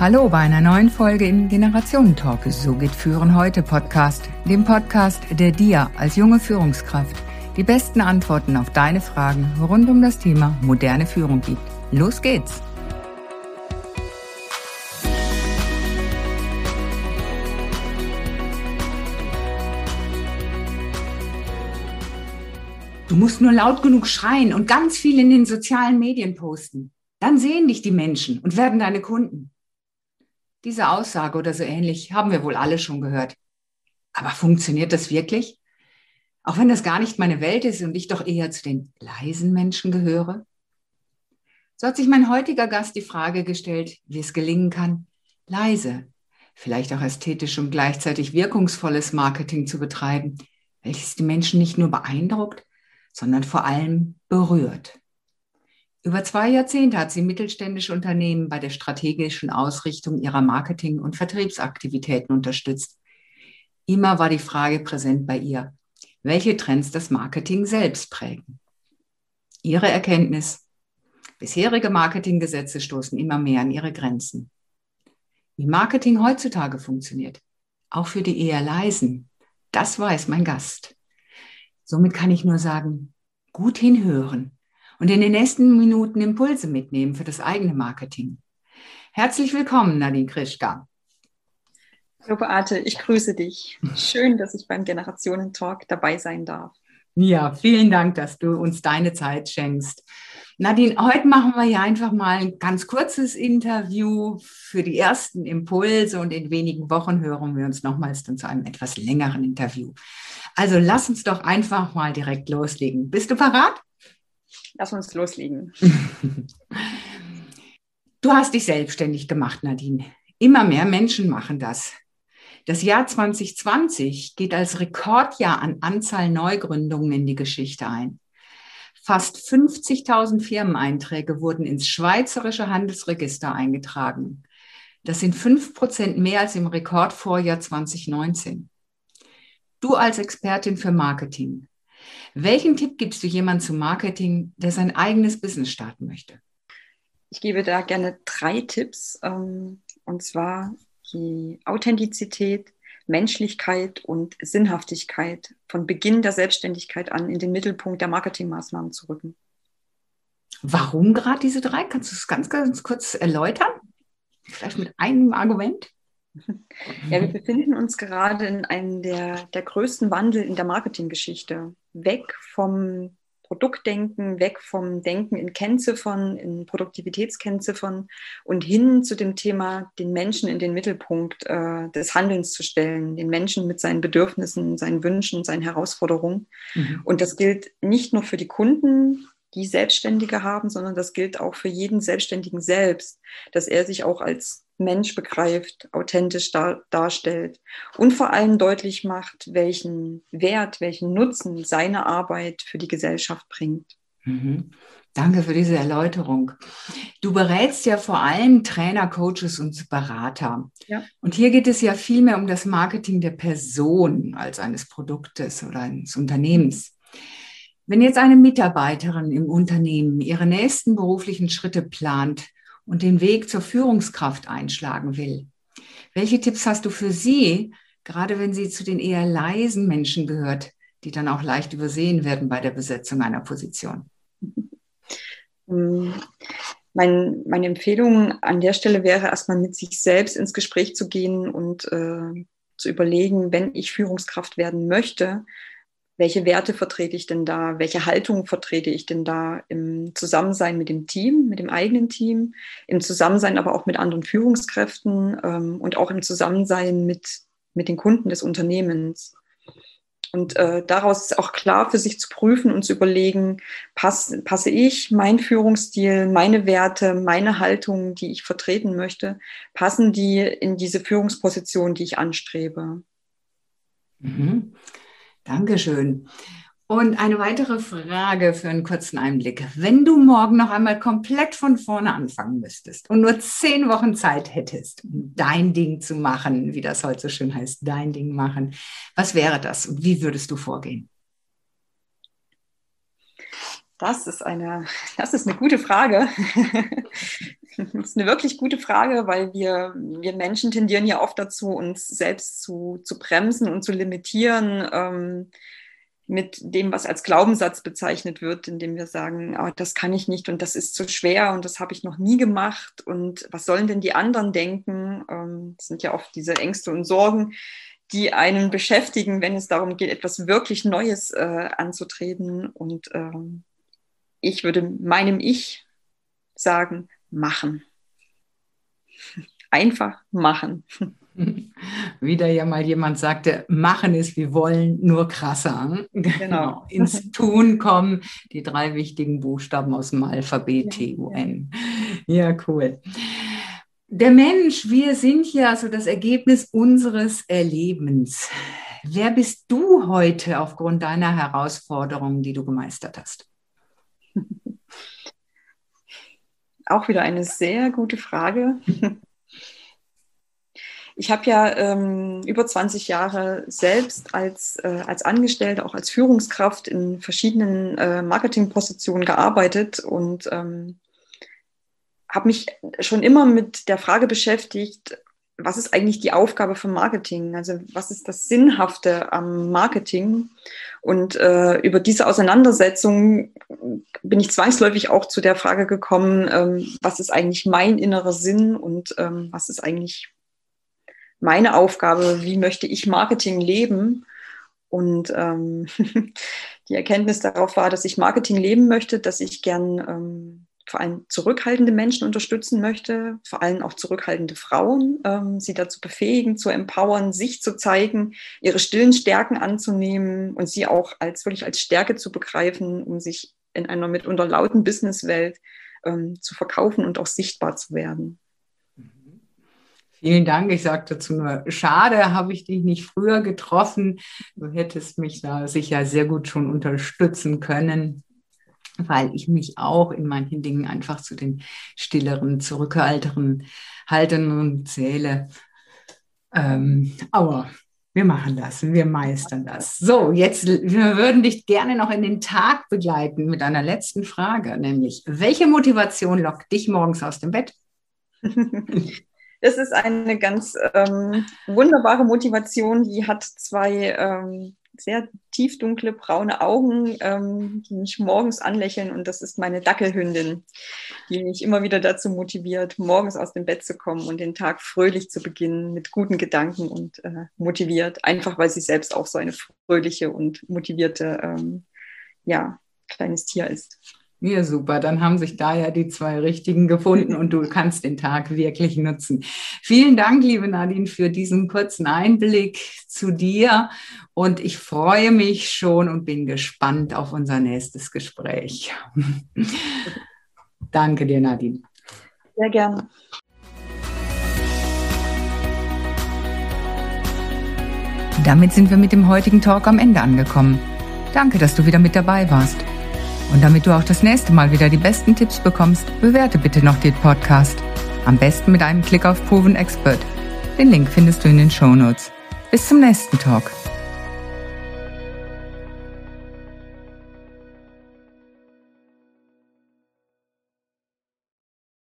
Hallo bei einer neuen Folge im Generationentalk. So geht Führen heute Podcast, dem Podcast, der dir als junge Führungskraft die besten Antworten auf deine Fragen rund um das Thema moderne Führung gibt. Los geht's! Du musst nur laut genug schreien und ganz viel in den sozialen Medien posten. Dann sehen dich die Menschen und werden deine Kunden. Diese Aussage oder so ähnlich haben wir wohl alle schon gehört. Aber funktioniert das wirklich? Auch wenn das gar nicht meine Welt ist und ich doch eher zu den leisen Menschen gehöre? So hat sich mein heutiger Gast die Frage gestellt, wie es gelingen kann, leise, vielleicht auch ästhetisch und gleichzeitig wirkungsvolles Marketing zu betreiben, welches die Menschen nicht nur beeindruckt, sondern vor allem berührt. Über zwei Jahrzehnte hat sie mittelständische Unternehmen bei der strategischen Ausrichtung ihrer Marketing- und Vertriebsaktivitäten unterstützt. Immer war die Frage präsent bei ihr, welche Trends das Marketing selbst prägen. Ihre Erkenntnis, bisherige Marketinggesetze stoßen immer mehr an ihre Grenzen. Wie Marketing heutzutage funktioniert, auch für die eher leisen, das weiß mein Gast. Somit kann ich nur sagen, gut hinhören und in den nächsten Minuten Impulse mitnehmen für das eigene Marketing. Herzlich willkommen, Nadine Krischka. Hallo Beate, ich grüße dich. Schön, dass ich beim Generationen-Talk dabei sein darf. Ja, vielen Dank, dass du uns deine Zeit schenkst. Nadine, heute machen wir ja einfach mal ein ganz kurzes Interview für die ersten Impulse und in wenigen Wochen hören wir uns nochmals dann zu einem etwas längeren Interview. Also lass uns doch einfach mal direkt loslegen. Bist du parat? Lass uns loslegen. Du hast dich selbstständig gemacht, Nadine. Immer mehr Menschen machen das. Das Jahr 2020 geht als Rekordjahr an Anzahl Neugründungen in die Geschichte ein. Fast 50.000 Firmeneinträge wurden ins Schweizerische Handelsregister eingetragen. Das sind fünf Prozent mehr als im Rekordvorjahr 2019. Du als Expertin für Marketing, welchen Tipp gibst du jemandem zum Marketing, der sein eigenes Business starten möchte? Ich gebe da gerne drei Tipps, ähm, und zwar die Authentizität, Menschlichkeit und Sinnhaftigkeit von Beginn der Selbstständigkeit an in den Mittelpunkt der Marketingmaßnahmen zu rücken. Warum gerade diese drei? Kannst du es ganz, ganz kurz erläutern? Vielleicht mit einem Argument? Ja, wir befinden uns gerade in einem der, der größten Wandel in der Marketinggeschichte. Weg vom Produktdenken, weg vom Denken in Kennziffern, in Produktivitätskennziffern und hin zu dem Thema, den Menschen in den Mittelpunkt äh, des Handelns zu stellen, den Menschen mit seinen Bedürfnissen, seinen Wünschen, seinen Herausforderungen. Mhm. Und das gilt nicht nur für die Kunden, die Selbstständige haben, sondern das gilt auch für jeden Selbstständigen selbst, dass er sich auch als Mensch begreift, authentisch dar darstellt und vor allem deutlich macht, welchen Wert, welchen Nutzen seine Arbeit für die Gesellschaft bringt. Mhm. Danke für diese Erläuterung. Du berätst ja vor allem Trainer, Coaches und Berater. Ja. Und hier geht es ja vielmehr um das Marketing der Person als eines Produktes oder eines Unternehmens. Wenn jetzt eine Mitarbeiterin im Unternehmen ihre nächsten beruflichen Schritte plant und den Weg zur Führungskraft einschlagen will, welche Tipps hast du für sie, gerade wenn sie zu den eher leisen Menschen gehört, die dann auch leicht übersehen werden bei der Besetzung einer Position? Mein, meine Empfehlung an der Stelle wäre erstmal mit sich selbst ins Gespräch zu gehen und äh, zu überlegen, wenn ich Führungskraft werden möchte, welche Werte vertrete ich denn da, welche Haltung vertrete ich denn da im Zusammensein mit dem Team, mit dem eigenen Team, im Zusammensein aber auch mit anderen Führungskräften ähm, und auch im Zusammensein mit, mit den Kunden des Unternehmens. Und äh, daraus ist auch klar für sich zu prüfen und zu überlegen, pass, passe ich, mein Führungsstil, meine Werte, meine Haltung, die ich vertreten möchte, passen die in diese Führungsposition, die ich anstrebe. Mhm. Dankeschön. Und eine weitere Frage für einen kurzen Einblick. Wenn du morgen noch einmal komplett von vorne anfangen müsstest und nur zehn Wochen Zeit hättest, dein Ding zu machen, wie das heute so schön heißt, dein Ding machen, was wäre das und wie würdest du vorgehen? Das ist eine, das ist eine gute Frage. Das ist eine wirklich gute Frage, weil wir, wir Menschen tendieren ja oft dazu, uns selbst zu, zu bremsen und zu limitieren ähm, mit dem, was als Glaubenssatz bezeichnet wird, indem wir sagen, oh, das kann ich nicht und das ist zu schwer und das habe ich noch nie gemacht und was sollen denn die anderen denken? Ähm, das sind ja oft diese Ängste und Sorgen, die einen beschäftigen, wenn es darum geht, etwas wirklich Neues äh, anzutreten. Und ähm, ich würde meinem Ich sagen, machen. Einfach machen. Wieder ja mal jemand sagte, machen ist wie wollen, nur krasser. Genau. Ins Tun kommen, die drei wichtigen Buchstaben aus dem Alphabet T-U-N. Ja, cool. Der Mensch, wir sind ja so das Ergebnis unseres Erlebens. Wer bist du heute aufgrund deiner Herausforderungen, die du gemeistert hast? Auch wieder eine sehr gute Frage. Ich habe ja ähm, über 20 Jahre selbst als, äh, als Angestellte, auch als Führungskraft in verschiedenen äh, Marketingpositionen gearbeitet und ähm, habe mich schon immer mit der Frage beschäftigt, was ist eigentlich die Aufgabe von Marketing? Also was ist das Sinnhafte am Marketing? Und äh, über diese Auseinandersetzung bin ich zwangsläufig auch zu der Frage gekommen, ähm, was ist eigentlich mein innerer Sinn und ähm, was ist eigentlich meine Aufgabe? Wie möchte ich Marketing leben? Und ähm, die Erkenntnis darauf war, dass ich Marketing leben möchte, dass ich gern ähm, vor allem zurückhaltende Menschen unterstützen möchte, vor allem auch zurückhaltende Frauen, ähm, sie dazu befähigen, zu empowern, sich zu zeigen, ihre stillen Stärken anzunehmen und sie auch als wirklich als Stärke zu begreifen, um sich in einer mitunter lauten Businesswelt ähm, zu verkaufen und auch sichtbar zu werden. Vielen Dank. Ich sage dazu nur, schade, habe ich dich nicht früher getroffen. Du hättest mich da sicher sehr gut schon unterstützen können weil ich mich auch in manchen Dingen einfach zu den stilleren, zurückhalteren, haltenden zähle. Ähm, aber wir machen das, wir meistern das. So, jetzt wir würden dich gerne noch in den Tag begleiten mit einer letzten Frage, nämlich welche Motivation lockt dich morgens aus dem Bett? Das ist eine ganz ähm, wunderbare Motivation, die hat zwei ähm, sehr tiefdunkle braune Augen, ähm, die mich morgens anlächeln und das ist meine Dackelhündin, die mich immer wieder dazu motiviert, morgens aus dem Bett zu kommen und den Tag fröhlich zu beginnen mit guten Gedanken und äh, motiviert, einfach weil sie selbst auch so eine fröhliche und motivierte, ähm, ja, kleines Tier ist. Ja, super. Dann haben sich da ja die zwei richtigen gefunden und du kannst den Tag wirklich nutzen. Vielen Dank, liebe Nadine, für diesen kurzen Einblick zu dir. Und ich freue mich schon und bin gespannt auf unser nächstes Gespräch. Danke dir, Nadine. Sehr gerne. Damit sind wir mit dem heutigen Talk am Ende angekommen. Danke, dass du wieder mit dabei warst. Und damit du auch das nächste Mal wieder die besten Tipps bekommst, bewerte bitte noch den Podcast. Am besten mit einem Klick auf Proven Expert. Den Link findest du in den Show Notes. Bis zum nächsten Talk.